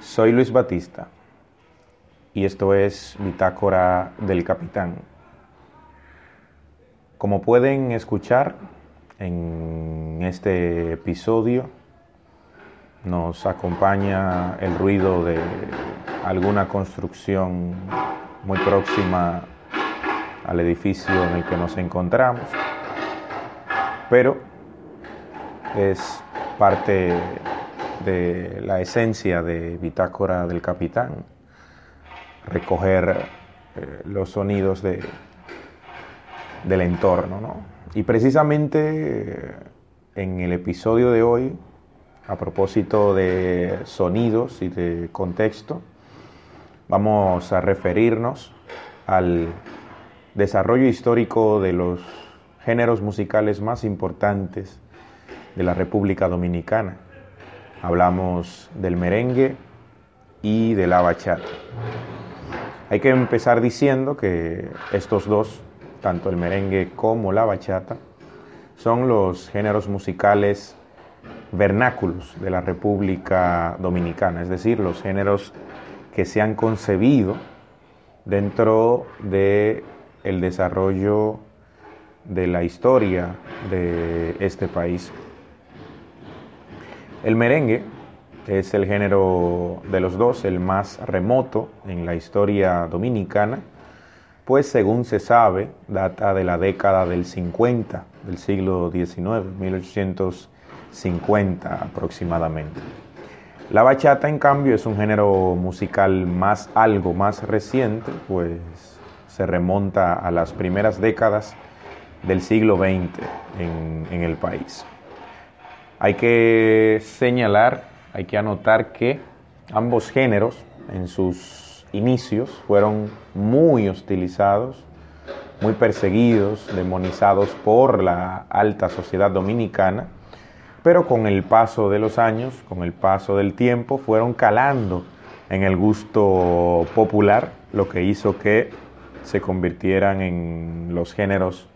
Soy Luis Batista y esto es Bitácora del Capitán. Como pueden escuchar en este episodio, nos acompaña el ruido de alguna construcción muy próxima al edificio en el que nos encontramos, pero es parte de la esencia de Bitácora del Capitán, recoger eh, los sonidos de, del entorno. ¿no? Y precisamente eh, en el episodio de hoy, a propósito de sonidos y de contexto, vamos a referirnos al desarrollo histórico de los géneros musicales más importantes de la República Dominicana hablamos del merengue y de la bachata. Hay que empezar diciendo que estos dos, tanto el merengue como la bachata, son los géneros musicales vernáculos de la República Dominicana, es decir, los géneros que se han concebido dentro de el desarrollo de la historia de este país. El merengue es el género de los dos, el más remoto en la historia dominicana, pues según se sabe, data de la década del 50 del siglo XIX, 1850 aproximadamente. La bachata, en cambio, es un género musical más algo más reciente, pues se remonta a las primeras décadas del siglo XX en, en el país. Hay que señalar, hay que anotar que ambos géneros en sus inicios fueron muy hostilizados, muy perseguidos, demonizados por la alta sociedad dominicana, pero con el paso de los años, con el paso del tiempo, fueron calando en el gusto popular, lo que hizo que se convirtieran en los géneros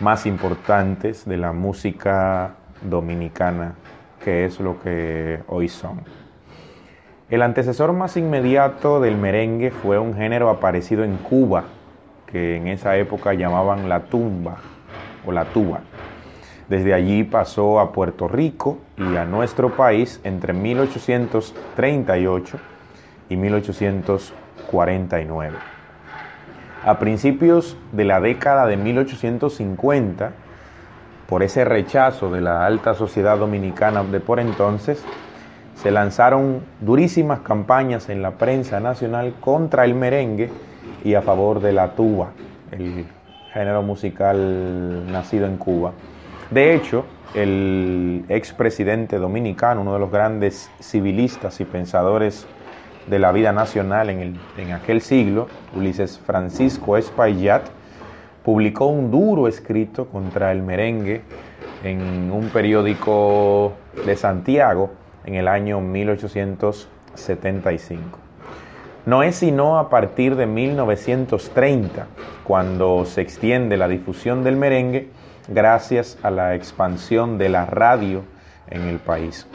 más importantes de la música dominicana, que es lo que hoy son. El antecesor más inmediato del merengue fue un género aparecido en Cuba, que en esa época llamaban la tumba o la tuba. Desde allí pasó a Puerto Rico y a nuestro país entre 1838 y 1849. A principios de la década de 1850, por ese rechazo de la alta sociedad dominicana de por entonces, se lanzaron durísimas campañas en la prensa nacional contra el merengue y a favor de la tuba, el género musical nacido en Cuba. De hecho, el expresidente dominicano, uno de los grandes civilistas y pensadores de la vida nacional en, en aquel siglo, Ulises Francisco Espaillat, publicó un duro escrito contra el merengue en un periódico de Santiago en el año 1875. No es sino a partir de 1930 cuando se extiende la difusión del merengue gracias a la expansión de la radio en el país.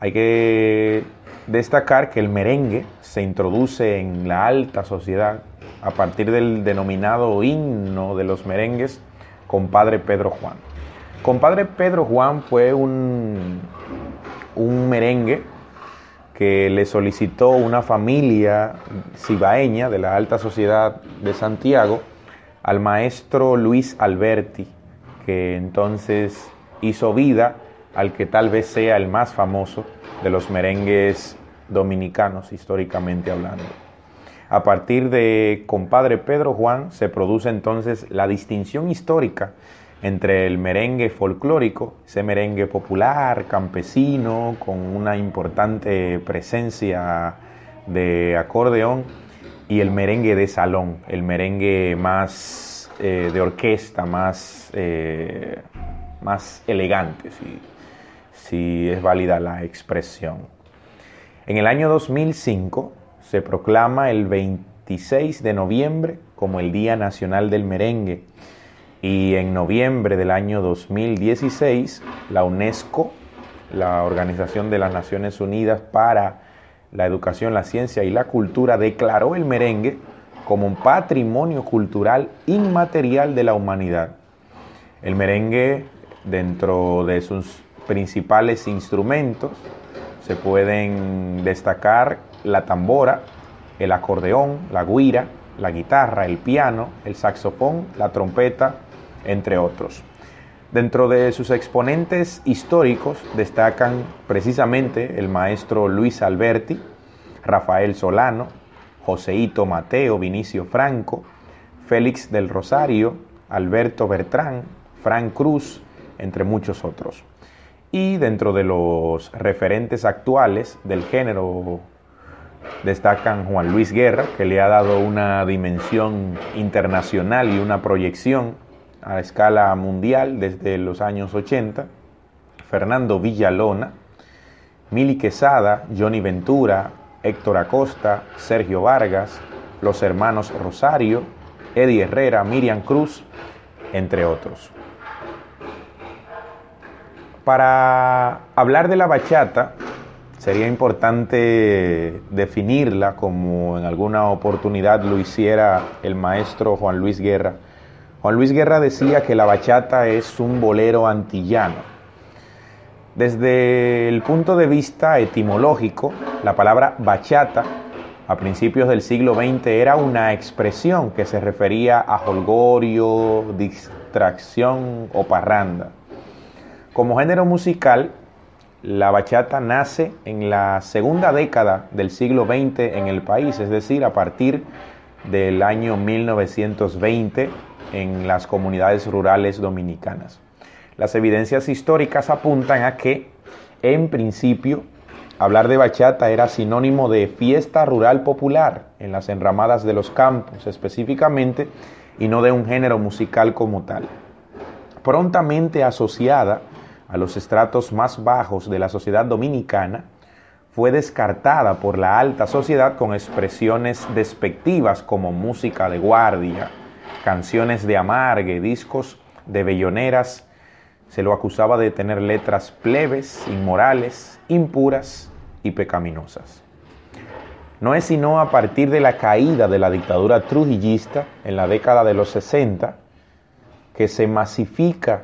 Hay que destacar que el merengue se introduce en la alta sociedad a partir del denominado himno de los merengues, Compadre Pedro Juan. Compadre Pedro Juan fue un, un merengue que le solicitó una familia cibaeña de la alta sociedad de Santiago al maestro Luis Alberti, que entonces hizo vida al que tal vez sea el más famoso de los merengues dominicanos históricamente hablando. A partir de compadre Pedro Juan se produce entonces la distinción histórica entre el merengue folclórico, ese merengue popular, campesino, con una importante presencia de acordeón, y el merengue de salón, el merengue más eh, de orquesta, más, eh, más elegante, si, si es válida la expresión. En el año 2005, se proclama el 26 de noviembre como el Día Nacional del Merengue y en noviembre del año 2016 la UNESCO la Organización de las Naciones Unidas para la Educación, la Ciencia y la Cultura declaró el merengue como un patrimonio cultural inmaterial de la humanidad. El merengue, dentro de sus principales instrumentos, se pueden destacar la tambora, el acordeón, la guira, la guitarra, el piano, el saxofón, la trompeta, entre otros. Dentro de sus exponentes históricos destacan precisamente el maestro Luis Alberti, Rafael Solano, Joseito Mateo, Vinicio Franco, Félix del Rosario, Alberto Bertrán, Frank Cruz, entre muchos otros. Y dentro de los referentes actuales del género destacan Juan Luis Guerra, que le ha dado una dimensión internacional y una proyección a escala mundial desde los años 80, Fernando Villalona, Mili Quesada, Johnny Ventura, Héctor Acosta, Sergio Vargas, los hermanos Rosario, Eddie Herrera, Miriam Cruz, entre otros. Para hablar de la bachata, sería importante definirla como en alguna oportunidad lo hiciera el maestro Juan Luis Guerra. Juan Luis Guerra decía que la bachata es un bolero antillano. Desde el punto de vista etimológico, la palabra bachata a principios del siglo XX era una expresión que se refería a holgorio, distracción o parranda. Como género musical, la bachata nace en la segunda década del siglo XX en el país, es decir, a partir del año 1920 en las comunidades rurales dominicanas. Las evidencias históricas apuntan a que, en principio, hablar de bachata era sinónimo de fiesta rural popular en las enramadas de los campos específicamente y no de un género musical como tal. Prontamente asociada a los estratos más bajos de la sociedad dominicana, fue descartada por la alta sociedad con expresiones despectivas como música de guardia, canciones de amargue, discos de belloneras. Se lo acusaba de tener letras plebes, inmorales, impuras y pecaminosas. No es sino a partir de la caída de la dictadura trujillista en la década de los 60 que se masifica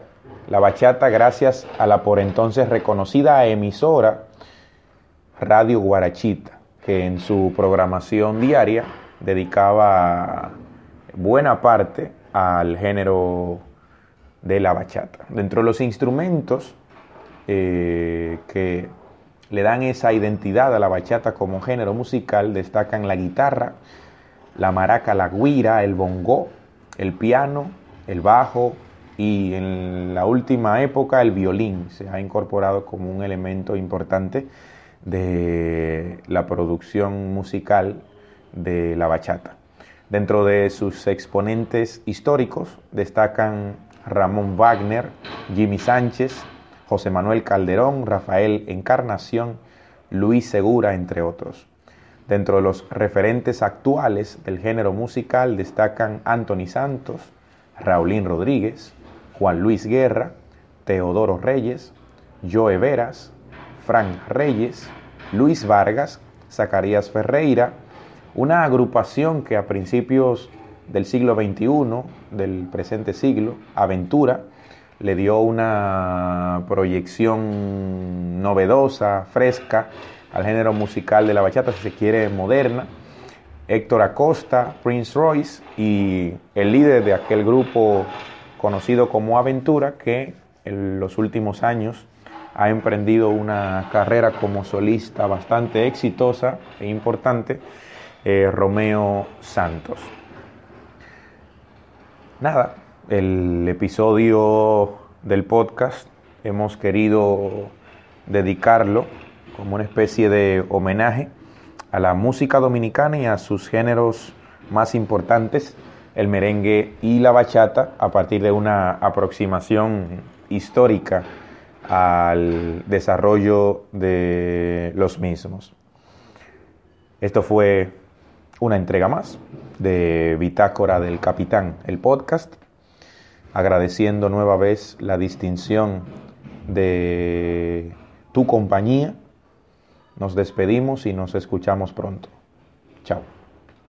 la bachata gracias a la por entonces reconocida emisora Radio Guarachita, que en su programación diaria dedicaba buena parte al género de la bachata. Dentro de los instrumentos eh, que le dan esa identidad a la bachata como género musical destacan la guitarra, la maraca, la guira, el bongo, el piano, el bajo, y en la última época el violín se ha incorporado como un elemento importante de la producción musical de la bachata. Dentro de sus exponentes históricos destacan Ramón Wagner, Jimmy Sánchez, José Manuel Calderón, Rafael Encarnación, Luis Segura, entre otros. Dentro de los referentes actuales del género musical destacan Anthony Santos, Raulín Rodríguez, Juan Luis Guerra, Teodoro Reyes, Joe Veras, Frank Reyes, Luis Vargas, Zacarías Ferreira, una agrupación que a principios del siglo XXI, del presente siglo, Aventura, le dio una proyección novedosa, fresca al género musical de la bachata, si se quiere, moderna. Héctor Acosta, Prince Royce y el líder de aquel grupo conocido como Aventura, que en los últimos años ha emprendido una carrera como solista bastante exitosa e importante, eh, Romeo Santos. Nada, el episodio del podcast hemos querido dedicarlo como una especie de homenaje a la música dominicana y a sus géneros más importantes el merengue y la bachata a partir de una aproximación histórica al desarrollo de los mismos. Esto fue una entrega más de Bitácora del Capitán, el podcast, agradeciendo nueva vez la distinción de tu compañía. Nos despedimos y nos escuchamos pronto. Chao.